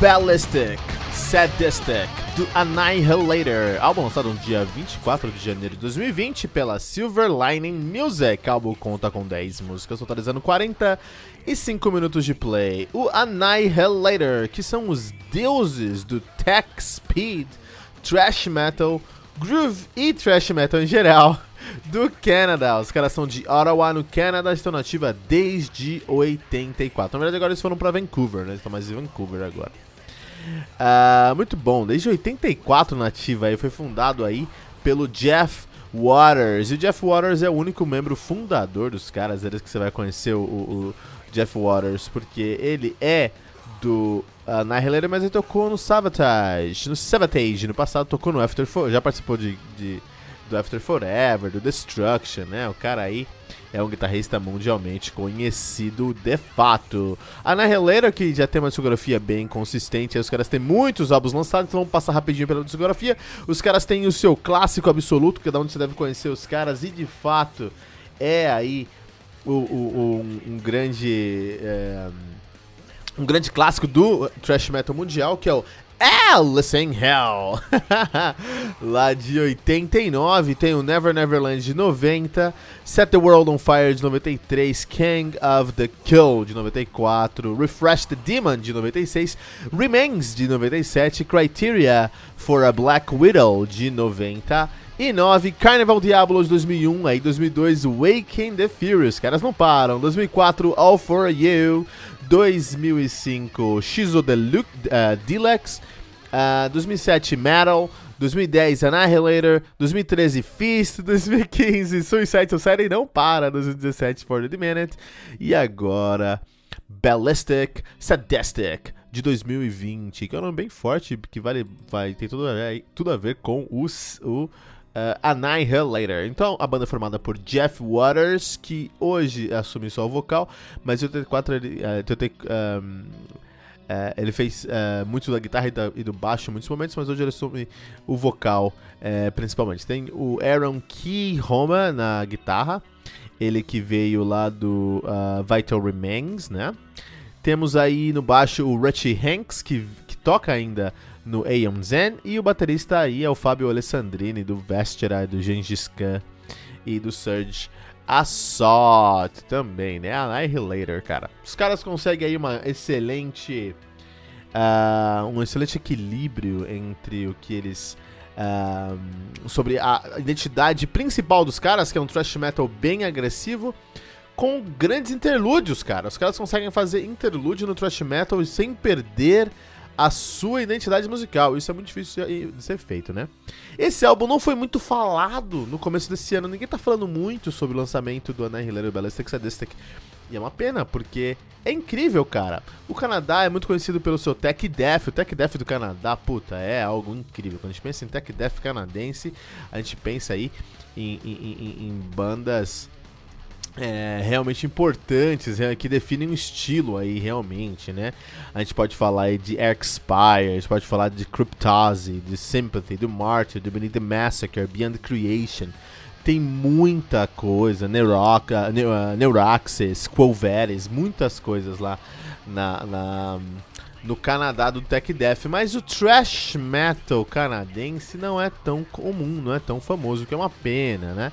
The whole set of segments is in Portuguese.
Ballistic Sadistic do Annihilator, álbum lançado no dia 24 de janeiro de 2020 pela Silver Lining Music. Álbum conta com 10 músicas, totalizando 45 minutos de play. O Annihilator, que são os deuses do tech speed, thrash metal, groove e thrash metal em geral do Canadá. Os caras são de Ottawa, no Canadá, estão na ativa desde 84. Na verdade, agora eles foram para Vancouver, né? Eles estão mais em Vancouver agora. Uh, muito bom, desde 84 nativa aí, foi fundado aí pelo Jeff Waters. E o Jeff Waters é o único membro fundador dos caras, eles que você vai conhecer o, o Jeff Waters, porque ele é do uh, Annihilator, mas ele tocou no Savatage, no Savatage, no passado tocou no After Four, já participou de, de, do After Forever, do Destruction, né? O cara aí é um guitarrista mundialmente conhecido de fato. A Annihilator, que já tem uma discografia bem consistente, os caras têm muitos álbuns lançados, então vamos passar rapidinho pela discografia. Os caras têm o seu clássico absoluto, que é da onde você deve conhecer os caras, e de fato é aí o, o, um, um, grande. É, um grande clássico do thrash metal mundial, que é o Alice in Hell, lá de 89, tem o Never Neverland de 90, Set the World on Fire de 93, King of the Kill de 94, Refresh the Demon de 96, Remains de 97, Criteria for a Black Widow de 99, Carnival Diablo de 2001, aí 2002 Waking the Furious, caras não param, 2004 All for You, 2005 Shizo Deluxe, uh, Deluxe, uh, 2007 Metal, 2010 Annihilator, 2013 Fist, 2015 Suicide Society não para, 2017 For the Minute e agora Ballistic Sadistic de 2020, que é um nome bem forte, que vale, vai, tem tudo a ver, tudo a ver com os, o Uh, Annihilator. Então, a banda é formada por Jeff Waters, que hoje assume só o vocal, mas o T4 ele, uh, um, uh, ele fez uh, muito da guitarra e, da, e, do baixo em muitos momentos, mas hoje ele assume o vocal uh, principalmente. Tem o Aaron Key Roma na guitarra, ele que veio lá do uh, Vital Remains, né? Temos aí no baixo o Richie Hanks, que, que toca ainda no Aeon Zen. E o baterista aí é o Fábio Alessandrini, do Vestera, do Gengis Khan e do Surge Assault também, né? Annihilator, cara. Os caras conseguem aí uma excelente... Uh, um excelente equilíbrio entre o que eles... Uh, sobre a identidade principal dos caras, que é um thrash metal bem agressivo, com grandes interlúdios, cara. Os caras conseguem fazer interlúdio no thrash metal sem perder a sua identidade musical. Isso é muito difícil de ser feito, né? Esse álbum não foi muito falado no começo desse ano. Ninguém tá falando muito sobre o lançamento do Annihilator Ballistic Sadistic. E é uma pena, porque é incrível, cara. O Canadá é muito conhecido pelo seu tech death. O tech death do Canadá, puta, é algo incrível. Quando a gente pensa em tech death canadense, a gente pensa aí em, em, em, em bandas é, realmente importantes, é, que definem um estilo aí realmente, né? A gente pode falar aí de Expire, a gente pode falar de Cryptose, de Sympathy, do Martyr, do Beneath the Massacre, Beyond Creation. Tem muita coisa, Neuroc, uh, Neuraxis, Quoveres, muitas coisas lá na, na, no Canadá do Tech Death, mas o thrash metal canadense não é tão comum, não é tão famoso, que é uma pena, né?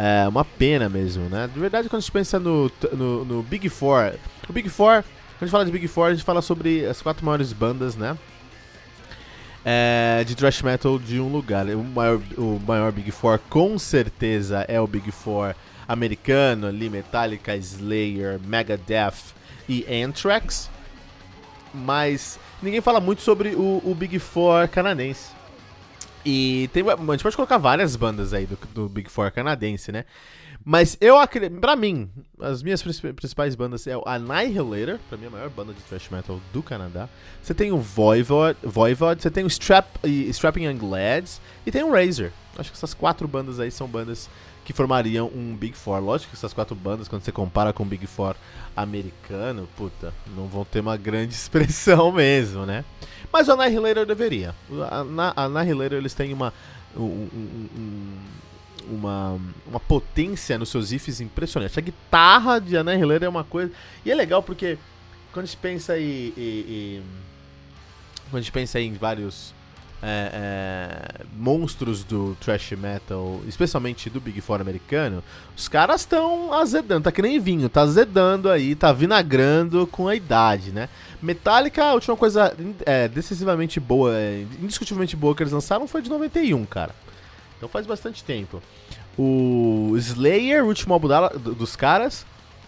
É uma pena mesmo, né? De verdade, quando a gente pensa no, no, no Big Four, o Big Four, quando a gente fala de Big Four, a gente fala sobre as quatro maiores bandas, né? É, de thrash metal de um lugar. O maior, o maior Big Four com certeza é o Big Four americano ali, Metallica, Slayer, Megadeth e Anthrax. Mas ninguém fala muito sobre o, o Big Four canadense. E tem, a gente pode colocar várias bandas aí do, do Big Four canadense, né? Mas eu acredito, pra mim, as minhas principais bandas é o Annihilator, pra mim a maior banda de thrash metal do Canadá. Você tem o Voivod, Voivod você tem o Strap, Strapping Young Lads e tem o Razor. Acho que essas quatro bandas aí são bandas que formariam um Big Four. Lógico que essas quatro bandas, quando você compara com o Big Four americano, puta, não vão ter uma grande expressão mesmo, né? Mas o Annihilator deveria. A Annihilator, eles têm uma... Um, um, um, uma, uma potência nos seus riffs impressionante. A guitarra de Annihilator é uma coisa... E é legal porque quando a gente pensa em... em, em quando a gente pensa em vários é, é, monstros do thrash metal, especialmente do Big Four americano, os caras estão azedando, tá que nem vinho, tá azedando aí, tá vinagrando com a idade, né? Metallica, a última coisa é, decisivamente boa, é, indiscutivelmente boa que eles lançaram foi de 91, cara. Então faz bastante tempo. O Slayer, o último álbum da, dos caras,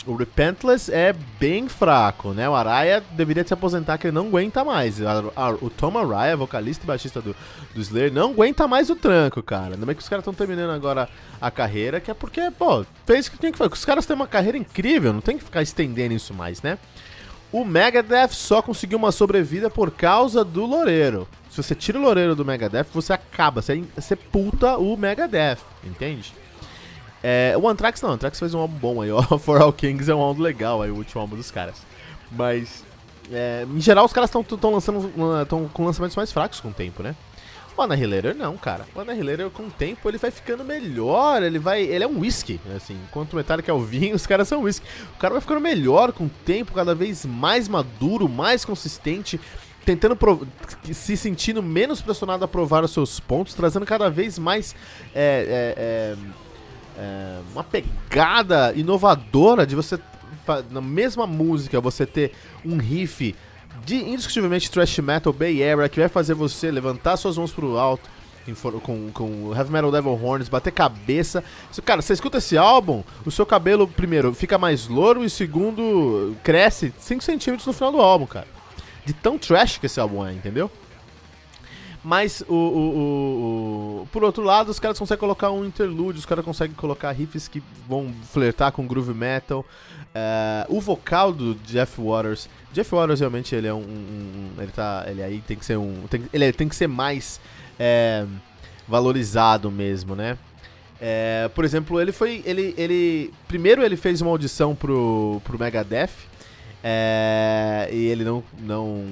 o Repentless é bem fraco, né? O Araya deveria se aposentar, que ele não aguenta mais. O Tom Araya, vocalista e baixista do, do Slayer, não aguenta mais o tranco, cara. Ainda bem que os caras estão terminando agora a carreira, que é porque, pô, fez o que tinha que fazer. Os caras têm uma carreira incrível, não tem que ficar estendendo isso mais, né? O Megadeth só conseguiu uma sobrevida por causa do Loureiro. Se você tira o Loureiro do Megadeth, você acaba, você sepulta o Megadeth, entende? É, o Anthrax não, o Anthrax fez um álbum bom aí, ó. For All Kings é um álbum legal aí, o último álbum dos caras. Mas, é, em geral, os caras estão lançando, estão com lançamentos mais fracos com o tempo, né? O Annihilator não, cara. O Annihilator com o tempo ele vai ficando melhor, ele vai, ele é um whisky, assim. Enquanto o Metallica é o vinho, os caras são whisky. O cara vai ficando melhor com o tempo, cada vez mais maduro, mais consistente, tentando se sentindo menos pressionado a provar os seus pontos, trazendo cada vez mais é, é, é é, uma pegada inovadora de você, na mesma música, você ter um riff de indiscutivelmente thrash metal Bay Area que vai fazer você levantar suas mãos pro alto com, com Heavy Metal Devil Horns, bater cabeça. Cara, você escuta esse álbum, o seu cabelo, primeiro, fica mais louro e segundo, cresce 5 centímetros no final do álbum, cara. De tão trash que esse álbum é, entendeu? Mas o, o, o, o, Por outro lado, os caras conseguem colocar um interlúdio, os caras conseguem colocar riffs que vão flertar com groove metal. Uh, o vocal do Jeff Waters. Jeff Waters realmente ele é um. um ele tá. Ele aí tem que ser um. Tem, ele tem que ser mais é, valorizado mesmo, né? É, por exemplo, ele foi. Ele, ele. Primeiro ele fez uma audição pro, pro Megadeth. É, e ele não. não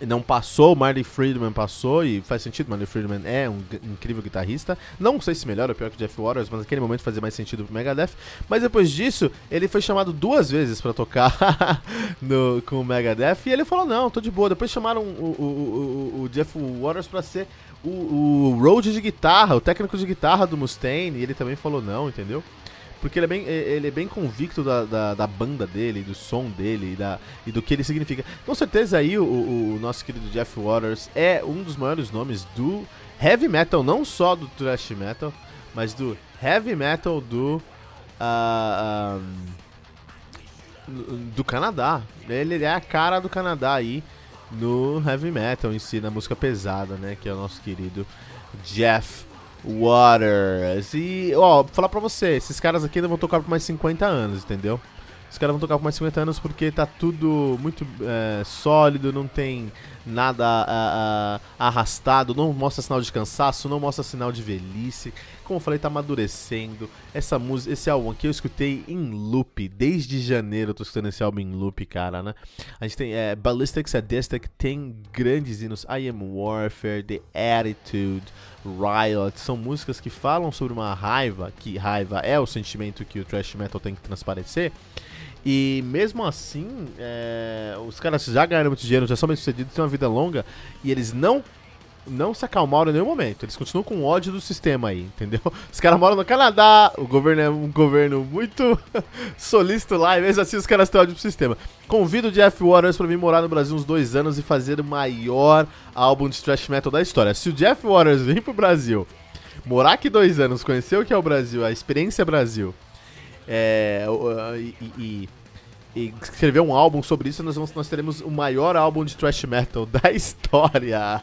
não passou, o Marty Friedman passou e faz sentido, Marty Friedman é um incrível guitarrista. Não sei se melhor ou pior que Jeff Waters, mas naquele momento fazia mais sentido pro Megadeth. Mas depois disso, ele foi chamado duas vezes para tocar no, com o Megadeth e ele falou: Não, tô de boa. Depois chamaram o, o, o, o Jeff Waters para ser o, o road de guitarra, o técnico de guitarra do Mustaine, e ele também falou: Não, entendeu? Porque ele é bem, ele é bem convicto da, da, da banda dele, do som dele e, da, e do que ele significa. Com certeza aí o, o, nosso querido Jeff Waters é um dos maiores nomes do heavy metal, não só do thrash metal, mas do heavy metal do. Uh, um, do Canadá. Ele é a cara do Canadá aí no heavy metal em si, na música pesada, né? Que é o nosso querido Jeff Waters. E, ó, falar pra você, esses caras aqui ainda vão tocar por mais 50 anos, entendeu? Os caras vão tocar por mais 50 anos porque tá tudo muito é, sólido, não tem nada a, a, arrastado, não mostra sinal de cansaço, não mostra sinal de velhice. Como eu falei, tá amadurecendo. Essa música, esse álbum aqui eu escutei em loop, desde janeiro eu tô escutando esse álbum em loop, cara, né? A gente tem é, Ballistic Sadistic, tem grandes hinos, I Am Warfare, The Attitude, Riot, são músicas que falam sobre uma raiva, que raiva é o sentimento que o thrash metal tem que transparecer. E mesmo assim, é, os caras já ganharam muito dinheiro, já são bem sucedidos, têm uma vida longa, e eles não não se acalmaram em nenhum momento. Eles continuam com ódio do sistema aí, entendeu? Os caras moram no Canadá, o governo é um governo muito solícito lá, e mesmo assim os caras têm ódio do sistema. Convido o Jeff Waters para vir morar no Brasil uns dois anos e fazer o maior álbum de thrash metal da história. Se o Jeff Waters vir pro Brasil, morar aqui dois anos, conhecer o que é o Brasil, a experiência Brasil, é, e, e, e, escrever um álbum sobre isso, nós, vamos, nós teremos o maior álbum de thrash metal da história.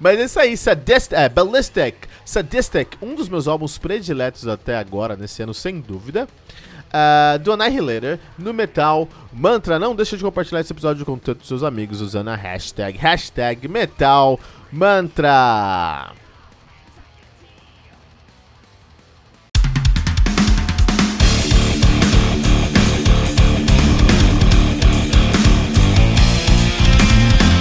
Mas é isso aí, Sadist, é, Ballistic, Sadistic, um dos meus álbuns prediletos até agora, nesse ano, sem dúvida. Uh, do Annihilator, no Metal Mantra. Não deixa de compartilhar esse episódio com todos os seus amigos usando a hashtag, hashtag Metal Mantra.